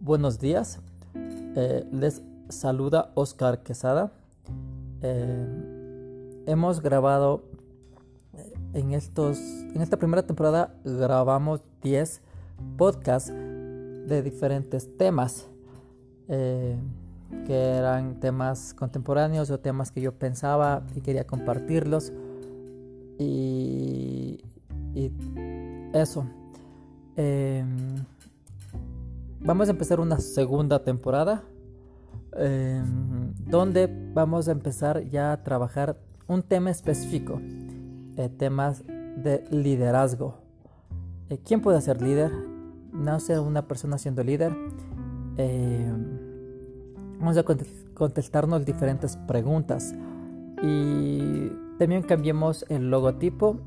buenos días. Eh, les saluda Oscar Quesada. Eh, hemos grabado eh, en estos en esta primera temporada grabamos 10 podcasts de diferentes temas que eran temas contemporáneos o temas que yo pensaba y quería compartirlos y, y eso vamos a empezar una segunda temporada em, donde vamos a empezar ya a trabajar un tema específico, eh, temas de liderazgo. Eh, ¿Quién puede ser líder? No ser una persona siendo líder. Em, vamos a contestarnos diferentes preguntas y también cambiemos el logotipo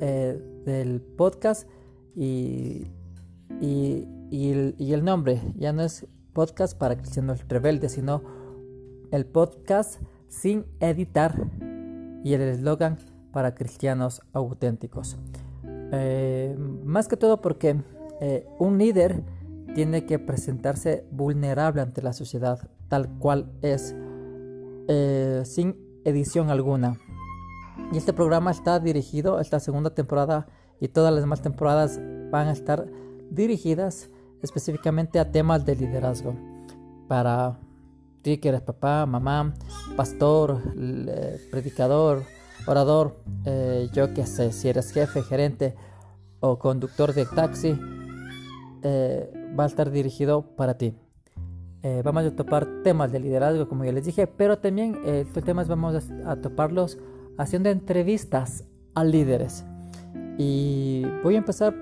eh, del podcast y, y y el, nombre ya no es podcast para cristianos rebeldes, sino el podcast sin editar y el eslogan para cristianos auténticos. Eh, más que todo porque eh, un líder tiene que presentarse vulnerable ante la sociedad tal cual es, eh, sin edición alguna. Y este programa está dirigido, esta segunda temporada y todas las demás temporadas van a estar dirigidas específicamente a temas de liderazgo. Para ti que eres papá, mamá, pastor, predicador, orador, eh, yo qué sé, si eres jefe, gerente o conductor de taxi, eh, va a estar dirigido para ti. Eh, vamos a topar temas de liderazgo, como ya les dije, pero también estos temas vamos a toparlos haciendo entrevistas a líderes. Y voy a empezar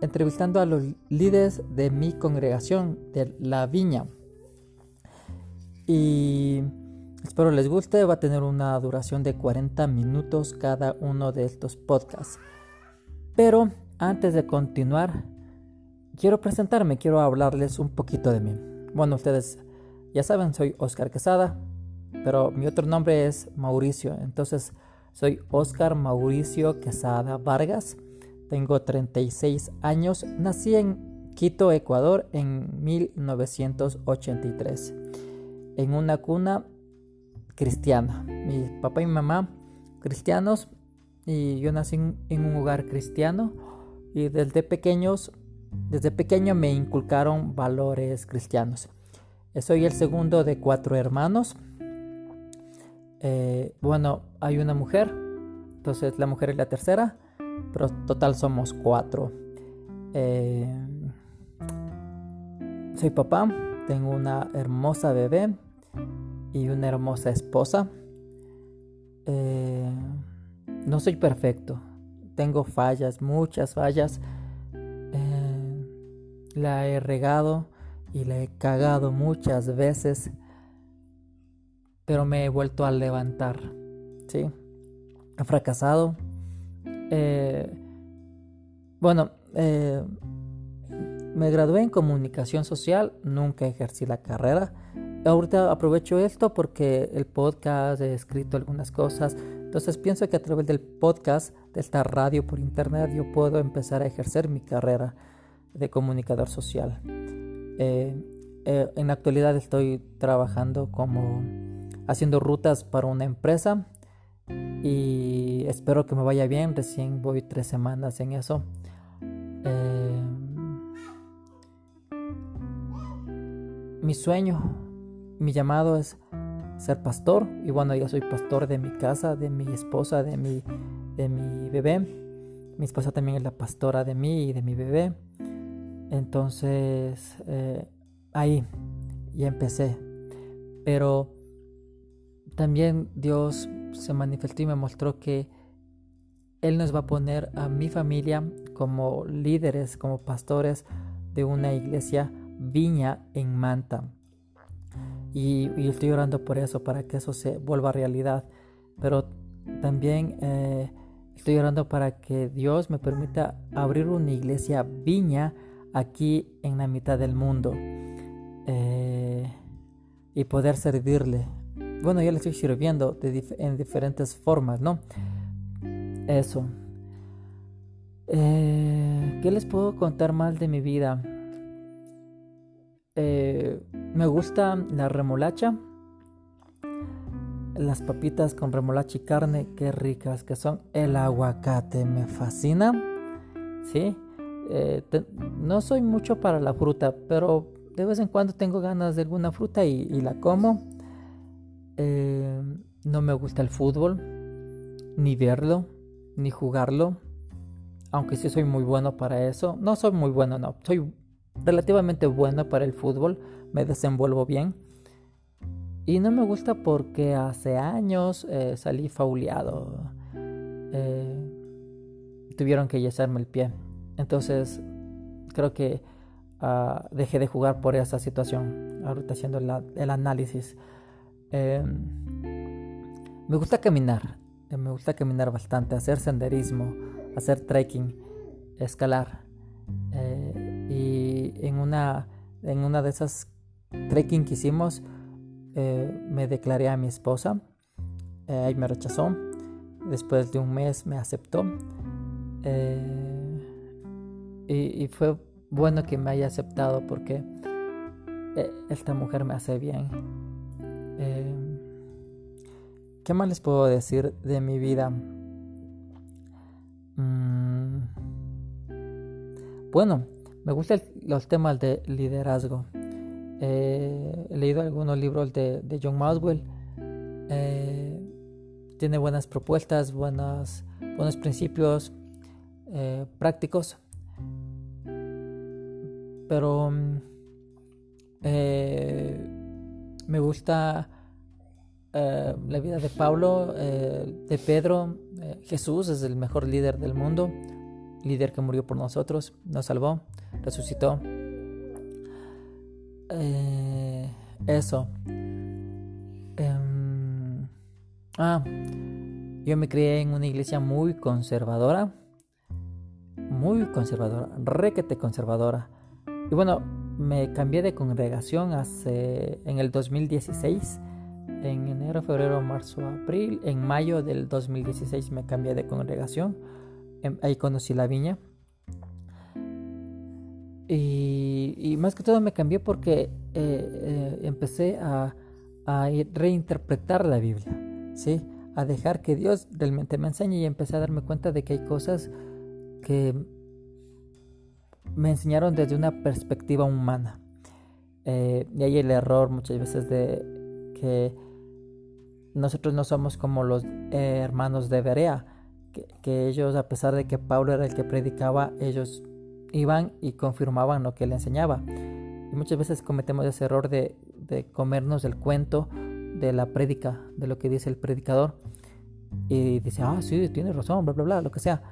entrevistando a los líderes de mi congregación de La Viña. Y espero les guste, va a tener una duración de 40 minutos cada uno de estos podcasts. Pero antes de continuar, quiero presentarme, quiero hablarles un poquito de mí. Bueno, ustedes ya saben, soy Oscar Quesada, pero mi otro nombre es Mauricio. Entonces, soy Oscar Mauricio Quesada Vargas. Tengo 36 años. Nací en Quito, Ecuador, en 1983, en una cuna cristiana. Mi papá y mi mamá cristianos y yo nací en un hogar cristiano y desde pequeños, desde pequeño me inculcaron valores cristianos. Soy el segundo de cuatro hermanos. Eh, bueno, hay una mujer, entonces la mujer es la tercera pero total somos cuatro. Eh, soy papá, tengo una hermosa bebé y una hermosa esposa. Eh, no soy perfecto, tengo fallas, muchas fallas. Eh, la he regado y la he cagado muchas veces, pero me he vuelto a levantar. ¿sí? He fracasado, eh, bueno, eh, me gradué en comunicación social, nunca ejercí la carrera. Ahorita aprovecho esto porque el podcast he escrito algunas cosas. Entonces pienso que a través del podcast, de esta radio por internet, yo puedo empezar a ejercer mi carrera de comunicador social. Eh, en la actualidad estoy trabajando como haciendo rutas para una empresa y espero que me vaya bien. Recién voy tres semanas en eso. Eh, mi sueño, mi llamado es ser pastor. Y bueno, yo soy pastor de mi casa, de mi esposa, de mi, de mi bebé. Mi esposa también es la pastora de mí y de mi bebé. Entonces, eh, ahí ya empecé. Pero también Dios se manifestó y me mostró que Él nos va a poner a mi familia como líderes, como pastores de una iglesia viña en Manta. Y, estoy orando por eso, para que eso se vuelva realidad. Pero también eh, estoy orando para que Dios me permita abrir una iglesia viña aquí en la mitad del mundo. Eh, y poder servirle bueno, ya le estoy sirviendo en diferentes formas, ¿no? Eso. Eh, ¿Qué les puedo contar más de mi vida? Eh, me gusta la remolacha. Las papitas con remolacha y carne, qué ricas que son. El aguacate me fascina. ¿Sí? Eh, no soy mucho para la fruta, pero de vez en cuando tengo ganas de alguna fruta y, la como. Eh, no me gusta el fútbol, ni verlo, ni jugarlo. Aunque sí soy muy bueno para eso. No soy muy bueno, no. Soy relativamente bueno para el fútbol. Me desenvuelvo bien. Y no me gusta porque hace años eh, salí fauleado. tuvieron que yesarme el pie. Entonces, creo que uh, dejé de jugar por esa situación. Ahorita haciendo el análisis. Eh, me gusta caminar. Eh, me gusta caminar bastante, hacer senderismo, hacer trekking, escalar. Eh, y en una, en una de esas trekking que hicimos, me declaré a mi esposa. y me rechazó. Después de un mes me aceptó. Y, fue bueno que me haya aceptado porque eh, esta mujer me hace bien. Em, ¿Qué más les puedo decir de mi vida? Mm, bueno, me gustan los temas de liderazgo. he leído algunos libros de, John Maswell. Eh, tiene buenas propuestas, buenas, buenos principios eh, prácticos pero mm, eh, me gusta eh, la vida de Pablo, eh, de Pedro. Jesús es el mejor líder del mundo, líder que murió por nosotros, nos salvó, resucitó. eso. Em, ah, yo me crié en una iglesia muy conservadora, muy conservadora, requete conservadora. Y bueno, me cambié de congregación hace en el 2016. En enero, febrero, marzo, abril. En mayo del 2016 me cambié de congregación. Em, ahí conocí la viña. Y, más que todo me cambié porque eh, eh, empecé a, a, reinterpretar la Biblia, ¿sí? a dejar que Dios realmente me enseñe y empecé a darme cuenta de que hay cosas que me enseñaron desde una perspectiva humana. Eh, y hay el error muchas veces de que nosotros no somos como los hermanos de Berea, que, ellos, a pesar de que Pablo era el que predicaba, ellos iban y confirmaban lo que él enseñaba. Y muchas veces cometemos ese error de, comernos el cuento de la prédica, de lo que dice el predicador. Y dice, ah, sí, tiene razón, bla, bla, bla, lo que sea.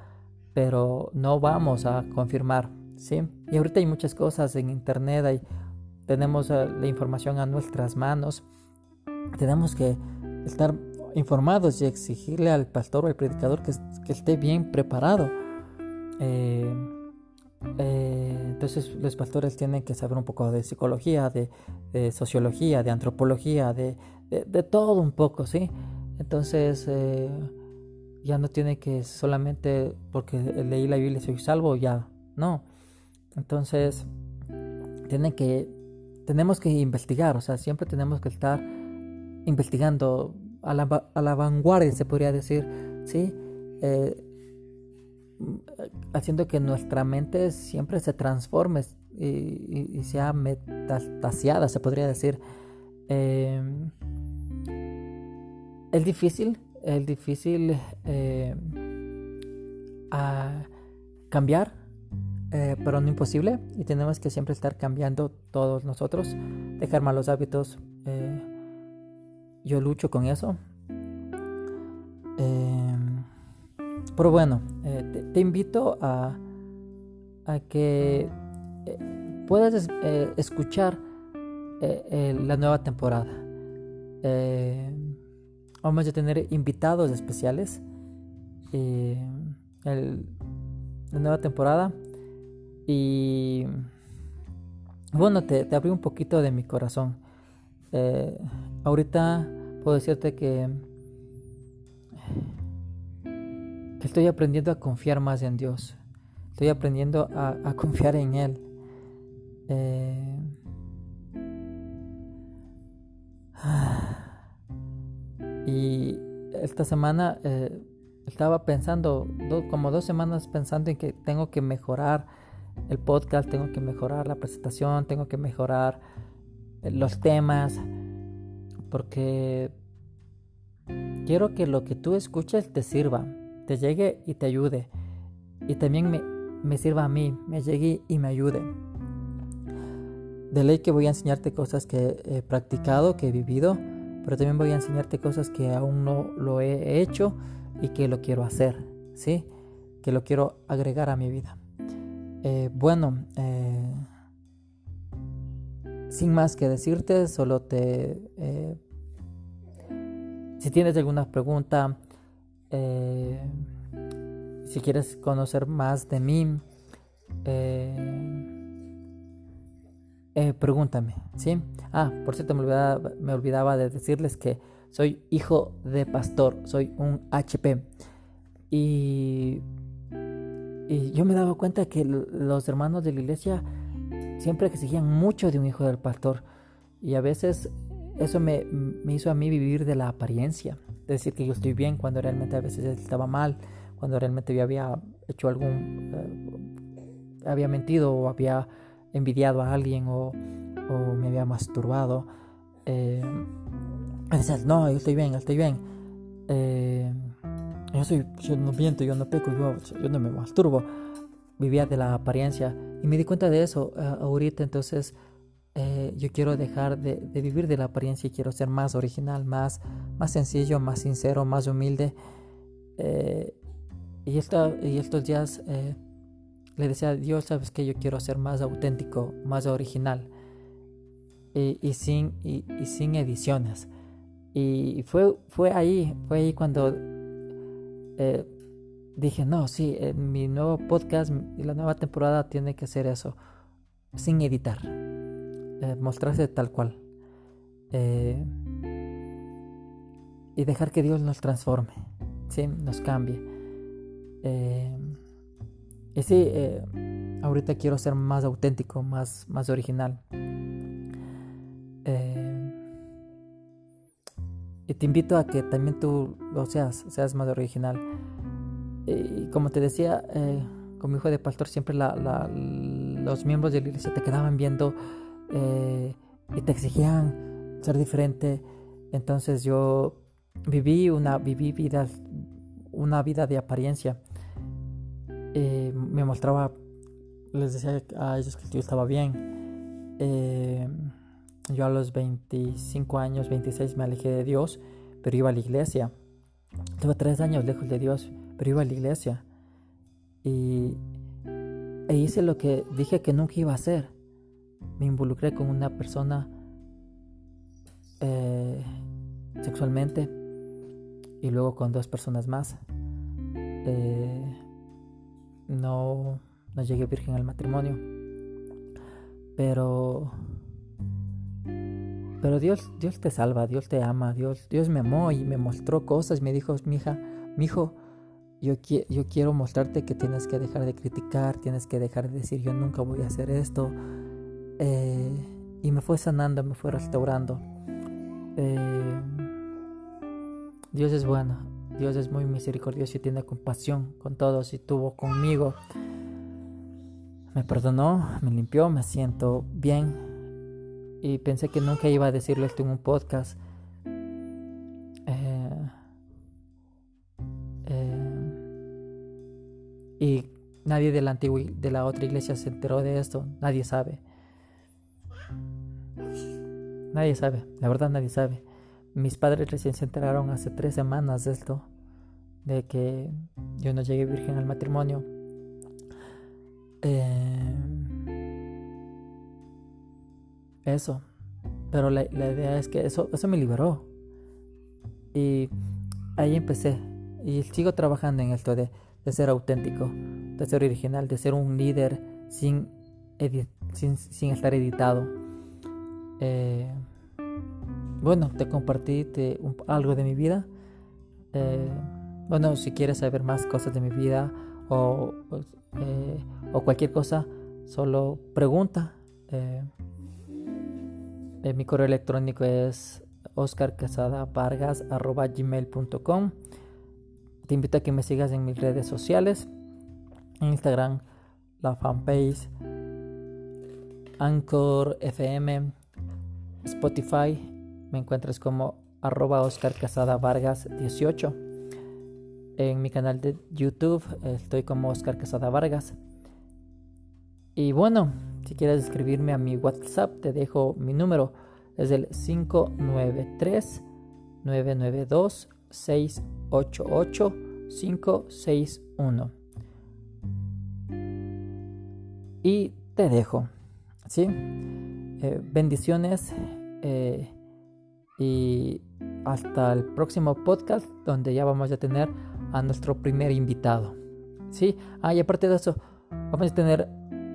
Pero no vamos a confirmar ¿sí? Y ahorita hay muchas cosas en internet, hay, tenemos eh, la información a nuestras manos, tenemos que estar informados y exigirle al pastor o al predicador que, esté bien preparado. Eh, eh, entonces los pastores tienen que saber un poco de psicología, de, sociología, de antropología, de, todo un poco, ¿sí? Entonces ya no tiene que solamente porque leí la Biblia soy salvo, ya, no. Entonces, tienen que, tenemos que investigar, o sea, siempre tenemos que estar investigando a la, a la vanguardia, se podría decir, ¿sí? Eh, haciendo que nuestra mente siempre se transforme y, sea metastasiada, se podría decir. Eh, es difícil, es difícil eh, a cambiar eh, pero no imposible y tenemos que siempre estar cambiando todos nosotros, dejar malos hábitos. Eh, yo lucho con eso. Em, pero bueno, eh, te, invito a, a que puedas escuchar la nueva temporada. vamos a tener invitados especiales. la nueva temporada y bueno, te, abrí un poquito de mi corazón. Eh, ahorita puedo decirte que, que estoy aprendiendo a confiar más en Dios. Estoy aprendiendo a, confiar en Él. Eh, Y esta semana eh, estaba pensando, como dos semanas pensando en que tengo que mejorar el podcast, tengo que mejorar la presentación, tengo que mejorar eh, los temas, porque quiero que lo que tú escuches te sirva, te llegue y te ayude. Y también me, sirva a mí, me llegue y me ayude. De ley que voy a enseñarte cosas que he practicado, que he vivido, pero también voy a enseñarte cosas que aún no lo he hecho y que lo quiero hacer, ¿sí? Que lo quiero agregar a mi vida. Eh, bueno, eh, sin más que decirte, solo te... Eh, si tienes alguna pregunta, si quieres conocer más de mí, eh, pregúntame, ¿sí? Ah, por cierto, me olvidaba, de decirles que soy hijo de pastor, soy un HP. Y, y yo me daba cuenta que los hermanos de la iglesia siempre exigían mucho de un hijo del pastor. Y a veces eso me, hizo a mí vivir de la apariencia. Decir que yo estoy bien cuando realmente a veces estaba mal, cuando realmente yo había hecho algún... Eh, había mentido o había envidiado a alguien o, me había masturbado. Eh, no, yo estoy bien, estoy bien. Eh, yo, soy, yo no miento, yo no peco, yo, yo no me masturbo. Vivía de la apariencia y me di cuenta de eso eh, ahorita, entonces eh, yo quiero dejar de, vivir de la apariencia y quiero ser más original, más, más sencillo, más sincero, más humilde. y, esto, y estos días le decía a Dios, sabes que yo quiero ser más auténtico, más original y, sin, y, sin ediciones. Y fue, fue ahí, fue ahí cuando eh, dije, no, sí, mi nuevo podcast y la nueva temporada tiene que ser eso, sin editar, eh, mostrarse tal cual. Eh, y dejar que Dios nos transforme, ¿sí? nos cambie. Y sí, eh, ahorita quiero ser más auténtico, más, más original. Te invito a que también tú lo seas, seas más original. Y como te decía, eh, con mi hijo de pastor siempre los miembros de la iglesia te quedaban viendo y te exigían ser diferente. Entonces yo viví una, viví vida, una vida de apariencia eh, me mostraba, les decía a ellos que yo estaba bien. Eh, yo a los 25 años, 26 me alejé de Dios, pero iba a la iglesia. Tuve tres años lejos de Dios, pero iba a la iglesia. Y e hice lo que dije que nunca iba a hacer. Me involucré con una persona eh, sexualmente y luego con dos personas más. Eh, no, no llegué virgen al matrimonio. Pero pero Dios, Dios te salva, Dios te ama, Dios, Dios me amó y me mostró cosas, me dijo, mi hija, hijo, yo, yo quiero mostrarte que tienes que dejar de criticar, tienes que dejar de decir yo nunca voy a hacer esto. Eh, y me fue sanando, me fue restaurando. Eh, Dios es bueno, Dios es muy misericordioso y tiene compasión con todos y tuvo conmigo. Me perdonó, me limpió, me siento bien y pensé que nunca iba a decirle esto en un podcast. Eh, eh, y nadie de la antigua, de la otra iglesia se enteró de esto, nadie sabe. Nadie sabe, la verdad nadie sabe. Mis padres recién se enteraron hace tres semanas de esto, de que yo no llegué virgen al matrimonio. Eh, eso, pero la, idea es que eso, eso me liberó. Y ahí empecé. Y sigo trabajando en esto de, ser auténtico, de ser original, de ser un líder sin, sin, estar editado. Eh, bueno, te compartí algo de mi vida. Eh, bueno, si quieres saber más cosas de mi vida o, eh, cualquier cosa, solo pregunta. Eh, mi correo electrónico es oscarcasadavargas.gmail.com Te invito a que me sigas en mis redes sociales, Instagram, la fanpage, Anchor FM, Spotify, me encuentras como arroba Oscar Casada Vargas 18. En mi canal de YouTube estoy como Oscar Casada Vargas. Y bueno, si quieres escribirme a mi WhatsApp, te dejo mi número. Es el 593 992 688 561. Y te dejo. ¿Sí? Eh, bendiciones. Eh, y hasta el próximo podcast donde ya vamos a tener a nuestro primer invitado. ¿Sí? Ah, y aparte de eso, vamos a tener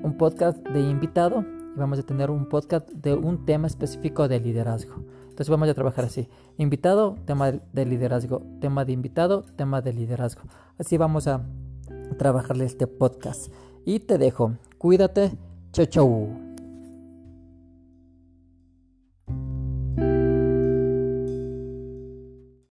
un podcast de invitado y vamos a tener un podcast de un tema específico de liderazgo. Entonces vamos a trabajar así. Invitado, tema de liderazgo. Tema de invitado, tema de liderazgo. Así vamos a trabajarle este podcast. Y te dejo. Cuídate. Chau, chau.